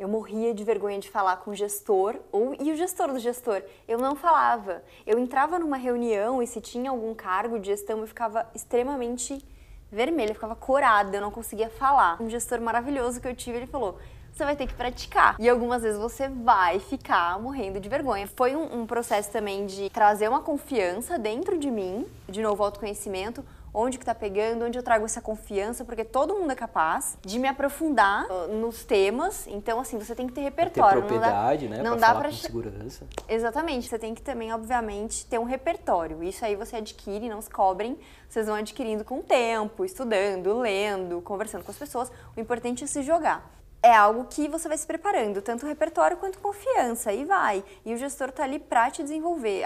Eu morria de vergonha de falar com o gestor ou e o gestor do gestor. Eu não falava. Eu entrava numa reunião e se tinha algum cargo de gestão, eu ficava extremamente vermelha, ficava corada, eu não conseguia falar. Um gestor maravilhoso que eu tive, ele falou: você vai ter que praticar. E algumas vezes você vai ficar morrendo de vergonha. Foi um, um processo também de trazer uma confiança dentro de mim, de novo autoconhecimento, onde que tá pegando, onde eu trago essa confiança, porque todo mundo é capaz de me aprofundar uh, nos temas. Então, assim, você tem que ter repertório. Ter propriedade, não dá, né? Não pra dá com segurança. Exatamente. Você tem que também, obviamente, ter um repertório. Isso aí você adquire, não se cobrem. Vocês vão adquirindo com o tempo, estudando, lendo, conversando com as pessoas. O importante é se jogar é algo que você vai se preparando, tanto repertório quanto confiança, e vai. E o gestor tá ali para te desenvolver.